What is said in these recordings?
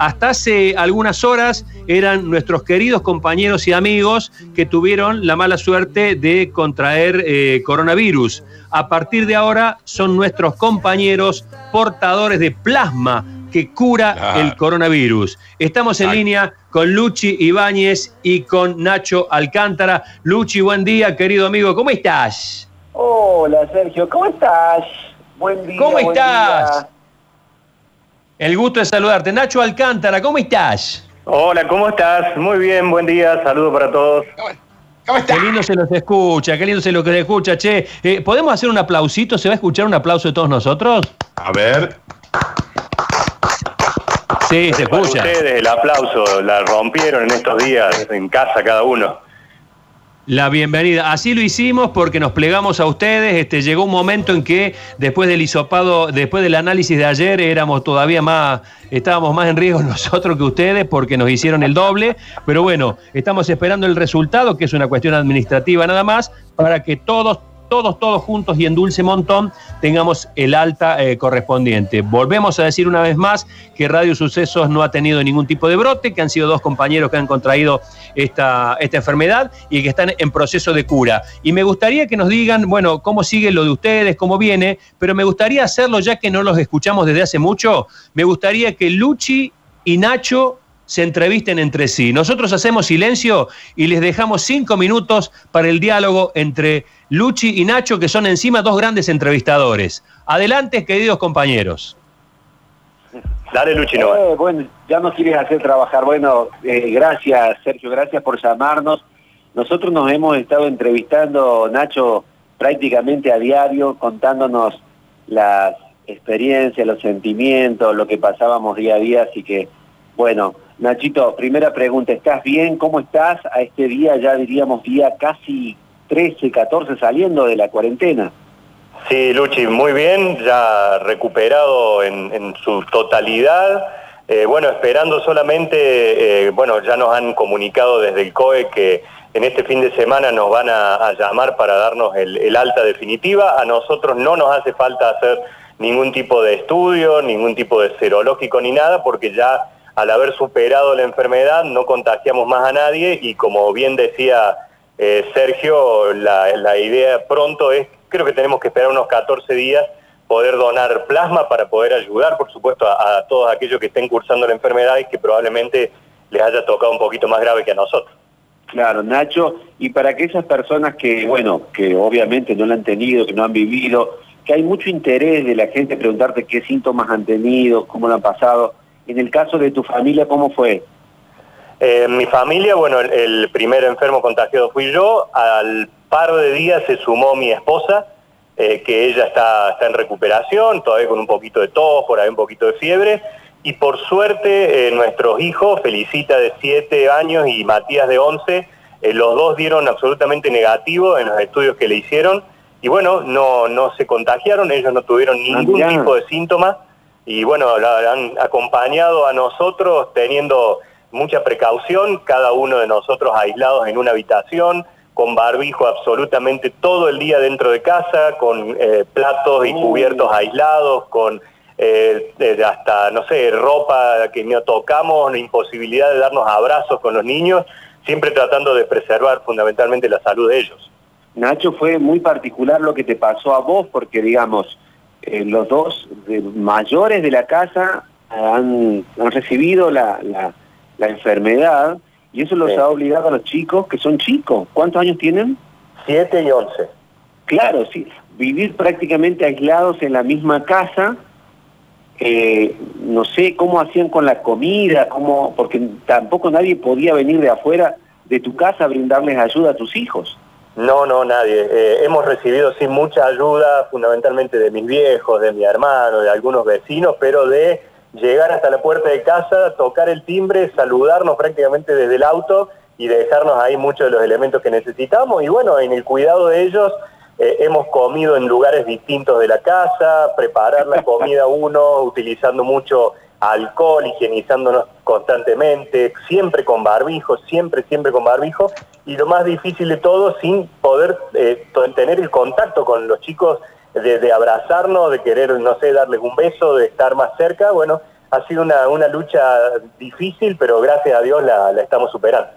hasta hace algunas horas eran nuestros queridos compañeros y amigos que tuvieron la mala suerte de contraer eh, coronavirus. A partir de ahora son nuestros compañeros portadores de plasma que cura el coronavirus. Estamos en línea con Luchi Ibáñez y con Nacho Alcántara. Luchi, buen día, querido amigo, ¿cómo estás? Hola, Sergio, ¿cómo estás? Buen día. ¿Cómo estás? El gusto de saludarte. Nacho Alcántara, ¿cómo estás? Hola, ¿cómo estás? Muy bien, buen día, saludo para todos. ¿Cómo estás? Qué lindo se los escucha, qué lindo se los escucha, che. Eh, ¿Podemos hacer un aplausito? ¿Se va a escuchar un aplauso de todos nosotros? A ver. Sí, se escucha. Ustedes el aplauso, la rompieron en estos días en casa cada uno. La bienvenida. Así lo hicimos porque nos plegamos a ustedes. Este, llegó un momento en que después del hisopado, después del análisis de ayer, éramos todavía más, estábamos más en riesgo nosotros que ustedes porque nos hicieron el doble. Pero bueno, estamos esperando el resultado, que es una cuestión administrativa nada más, para que todos, todos, todos juntos y en dulce montón tengamos el alta eh, correspondiente. Volvemos a decir una vez más que Radio Sucesos no ha tenido ningún tipo de brote, que han sido dos compañeros que han contraído esta, esta enfermedad y que están en proceso de cura. Y me gustaría que nos digan, bueno, cómo sigue lo de ustedes, cómo viene, pero me gustaría hacerlo ya que no los escuchamos desde hace mucho, me gustaría que Luchi y Nacho se entrevisten entre sí. Nosotros hacemos silencio y les dejamos cinco minutos para el diálogo entre Luchi y Nacho, que son encima dos grandes entrevistadores. Adelante, queridos compañeros. Dale, Luchi, no. Eh, bueno, ya nos quieres hacer trabajar. Bueno, eh, gracias, Sergio, gracias por llamarnos. Nosotros nos hemos estado entrevistando, Nacho, prácticamente a diario, contándonos las experiencias, los sentimientos, lo que pasábamos día a día, así que, bueno, Nachito, primera pregunta, ¿estás bien? ¿Cómo estás a este día, ya diríamos día casi 13, 14 saliendo de la cuarentena? Sí, Luchi, muy bien, ya recuperado en, su totalidad. Eh, bueno, esperando solamente, eh, bueno, ya nos han comunicado desde el COE que en este fin de semana nos van a, llamar para darnos el, alta definitiva. A nosotros no nos hace falta hacer ningún tipo de estudio, ningún tipo de serológico ni nada, porque ya al haber superado la enfermedad no contagiamos más a nadie y como bien decía eh, Sergio, la, idea pronto es, creo que tenemos que esperar unos 14 días poder donar plasma para poder ayudar, por supuesto, a, todos aquellos que estén cursando la enfermedad y que probablemente les haya tocado un poquito más grave que a nosotros. Claro, Nacho, y para que esas personas que, bueno, que obviamente no la han tenido, que no han vivido, que hay mucho interés de la gente preguntarte qué síntomas han tenido, cómo lo han pasado, en el caso de tu familia, ¿cómo fue? Eh, mi familia, bueno, el, primer enfermo contagiado fui yo. Al par de días se sumó mi esposa, eh, que ella está, está en recuperación, todavía con un poquito de tos, por ahí un poquito de fiebre. Y por suerte, eh, nuestros hijos, Felicita de 7 años y Matías de 11, los dos dieron absolutamente negativo en los estudios que le hicieron. Y bueno, no, no se contagiaron, ellos no tuvieron ningún tipo de síntomas y bueno, la han acompañado a nosotros teniendo mucha precaución, cada uno de nosotros aislados en una habitación, con barbijo absolutamente todo el día dentro de casa, con eh, platos y cubiertos aislados, con eh, hasta, no sé, ropa que no tocamos, imposibilidad de darnos abrazos con los niños, siempre tratando de preservar fundamentalmente la salud de ellos. Nacho, fue muy particular lo que te pasó a vos, porque digamos, eh, los dos mayores de la casa han, recibido la, enfermedad y eso los ha obligado a los chicos, que son chicos. ¿Cuántos años tienen? Siete y once. Claro, sí. Vivir prácticamente aislados en la misma casa, eh, no sé cómo hacían con la comida, cómo, porque tampoco nadie podía venir de afuera de tu casa a brindarles ayuda a tus hijos. No, no, nadie. Eh, hemos recibido sí mucha ayuda, fundamentalmente de mis viejos, de mi hermano, de algunos vecinos, pero de llegar hasta la puerta de casa, tocar el timbre, saludarnos prácticamente desde el auto y dejarnos ahí muchos de los elementos que necesitamos. Y bueno, en el cuidado de ellos eh, hemos comido en lugares distintos de la casa, preparar la comida uno, utilizando mucho alcohol, higienizándonos constantemente, siempre con barbijo, siempre, siempre con barbijo, y lo más difícil de todo, sin poder eh, tener el contacto con los chicos, de, abrazarnos, de querer, no sé, darles un beso, de estar más cerca, bueno, ha sido una, una lucha difícil, pero gracias a Dios la, estamos superando.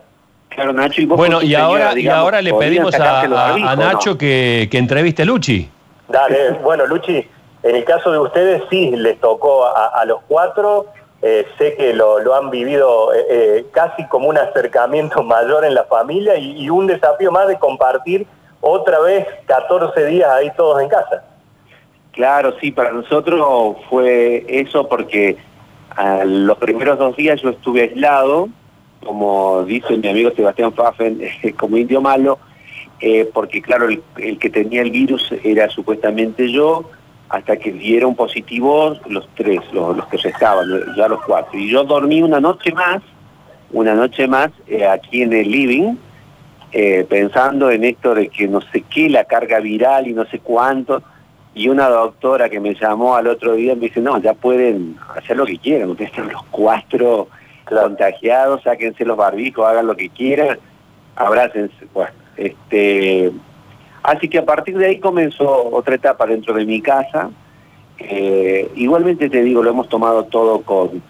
Claro, Nacho, y bueno, y ahora, y ahora le pedimos a, Nacho que, que entreviste a Luchi. Dale, bueno, Luchi, en el caso de ustedes sí les tocó a, los cuatro, eh, sé que lo, han vivido eh, eh, casi como un acercamiento mayor en la familia y, un desafío más de compartir otra vez 14 días ahí todos en casa. Claro, sí, para nosotros fue eso porque los primeros dos días yo estuve aislado, como dice mi amigo Sebastián Pfaffen, como indio malo, porque claro, el, que tenía el virus era supuestamente yo, hasta que dieron positivos los tres, los, que se estaban, ya los cuatro. Y yo dormí una noche más, una noche más eh, aquí en el living, eh, pensando en esto de que no sé qué, la carga viral y no sé cuánto. Y una doctora que me llamó al otro día me dice, no, ya pueden hacer lo que quieran, ustedes están los cuatro contagiados, sáquense los barbijos, hagan lo que quieran, abrácense. Bueno, este, Así que a partir de ahí comenzó otra etapa dentro de mi casa. Eh, igualmente te digo, lo hemos tomado todo con,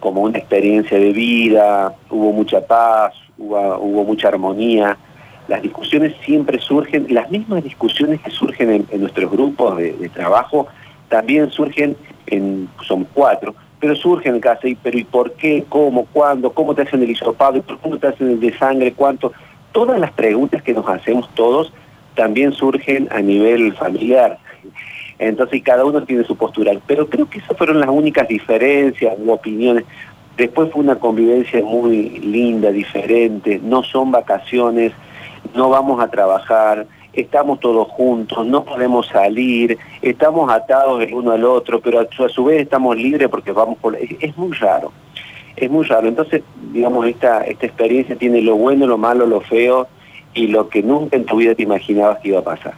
como una experiencia de vida, hubo mucha paz, hubo, mucha armonía. Las discusiones siempre surgen, las mismas discusiones que surgen en, nuestros grupos de, trabajo, también surgen en, son cuatro, pero surgen en casa, y, pero ¿y por qué? ¿Cómo? ¿Cuándo? ¿Cómo te hacen el hisopado? ¿Cómo te hacen el de sangre? ¿Cuánto? Todas las preguntas que nos hacemos todos también surgen a nivel familiar. Entonces cada uno tiene su postura. Pero creo que esas fueron las únicas diferencias u opiniones. Después fue una convivencia muy linda, diferente. No son vacaciones, no vamos a trabajar, estamos todos juntos, no podemos salir, estamos atados el uno al otro, pero a su, vez estamos libres porque vamos por... es muy raro es muy raro. Entonces, digamos, esta, esta experiencia tiene lo bueno, lo malo, lo feo y lo que nunca en tu vida te imaginabas que iba a pasar.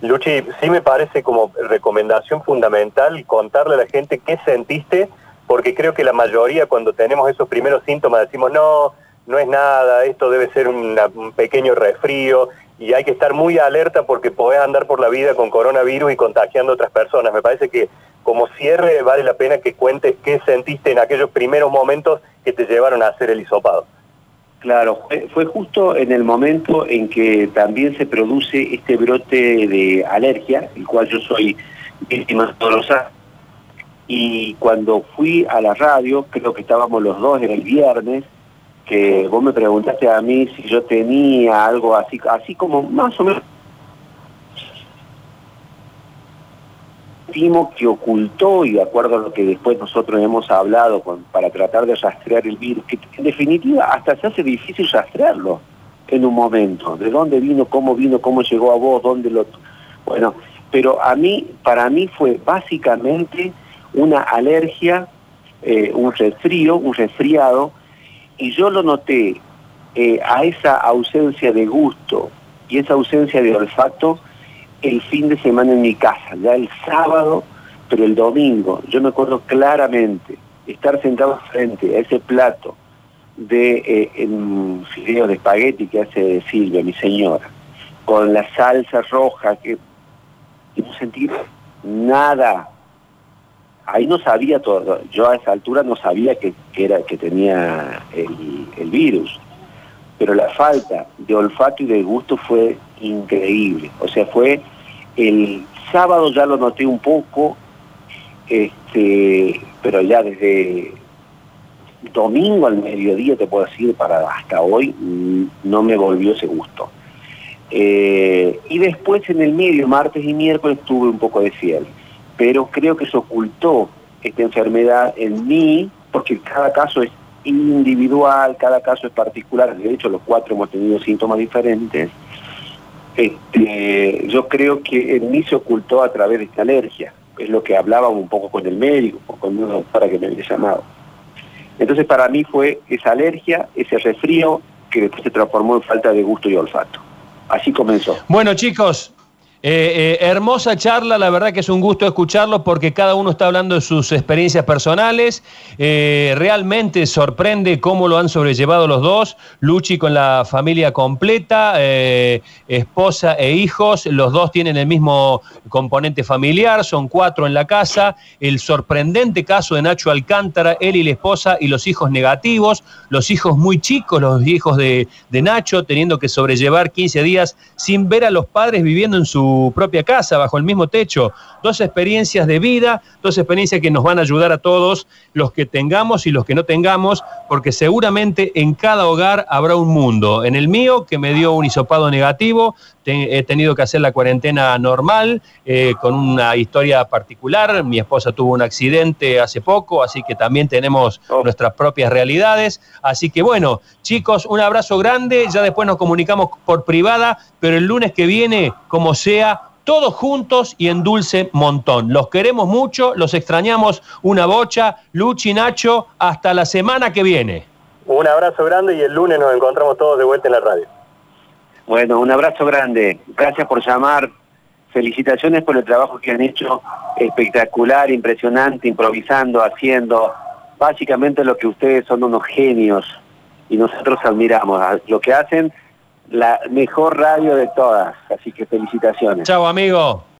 Luchi, sí me parece como recomendación fundamental contarle a la gente qué sentiste, porque creo que la mayoría cuando tenemos esos primeros síntomas decimos, no, no es nada, esto debe ser un pequeño resfrío, y hay que estar muy alerta porque podés andar por la vida con coronavirus y contagiando a otras personas. Me parece que como cierre vale la pena que cuentes qué sentiste en aquellos primeros momentos que te llevaron a hacer el hisopado. Claro, fue justo en el momento en que también se produce este brote de alergia, el cual yo soy víctima dolorosa, y cuando fui a la radio, creo que estábamos los dos, en el viernes, que vos me preguntaste a mí si yo tenía algo así, así como más o menos que ocultó, y de acuerdo a lo que después nosotros hemos hablado para tratar de rastrear el virus, que en definitiva hasta se hace difícil rastrearlo en un momento, de dónde vino, cómo vino, cómo llegó a vos, dónde lo... Bueno, pero a mí, para mí fue básicamente una alergia, eh, un resfrío, un resfriado, y yo lo noté eh, a esa ausencia de gusto y esa ausencia de olfato el fin de semana en mi casa, ya el sábado, pero el domingo, yo me acuerdo claramente estar sentado frente a ese plato de eh, de espagueti que hace Silvia, mi señora, con la salsa roja que no sentir nada, ahí no sabía todo, yo a esa altura no sabía que, era, que tenía el, virus, pero la falta de olfato y de gusto fue increíble, o sea, fue el sábado ya lo noté un poco, este, pero ya desde domingo al mediodía, te puedo decir, para hasta hoy, mm, no me volvió ese gusto. Eh, y después en el medio, martes y miércoles, tuve un poco de fiebre pero creo que se ocultó esta enfermedad en mí, porque cada caso es individual, cada caso es particular, de hecho los cuatro hemos tenido síntomas diferentes, este, yo creo que en mí se ocultó a través de esta alergia, es lo que hablábamos un poco con el médico, con una doctora que me había llamado. Entonces para mí fue esa alergia, ese resfrío, que después se transformó en falta de gusto y olfato. Así comenzó. Bueno chicos, Eh, eh, hermosa charla, la verdad que es un gusto escucharlo porque cada uno está hablando de sus experiencias personales. Eh, realmente sorprende cómo lo han sobrellevado los dos. Luchi con la familia completa, esposa e hijos. Los dos tienen el mismo componente familiar, son cuatro en la casa. El sorprendente caso de Nacho Alcántara, él y la esposa y los hijos negativos, los hijos muy chicos, los hijos de, de Nacho, teniendo que sobrellevar 15 días sin ver a los padres viviendo en su propia casa, bajo el mismo techo. Dos experiencias de vida, dos experiencias que nos van a ayudar a todos, los que tengamos y los que no tengamos, porque seguramente en cada hogar habrá un mundo. En el mío, que me dio un hisopado negativo, he tenido que hacer la cuarentena normal, eh, con una historia particular. Mi esposa tuvo un accidente hace poco, así que también tenemos oh. nuestras propias realidades. Así que bueno, chicos, un abrazo grande. Ya después nos comunicamos por privada, pero el lunes que viene, como sea, todos juntos y en dulce montón. Los queremos mucho, los extrañamos una bocha. Luchi, Nacho, hasta la semana que viene. Un abrazo grande y el lunes nos encontramos todos de vuelta en la radio. Bueno, un abrazo grande. Gracias por llamar. Felicitaciones por el trabajo que han hecho. Espectacular, impresionante, improvisando, haciendo. Básicamente lo que ustedes son unos genios y nosotros admiramos. Lo que hacen, la mejor radio de todas. Así que felicitaciones. Chao, amigo.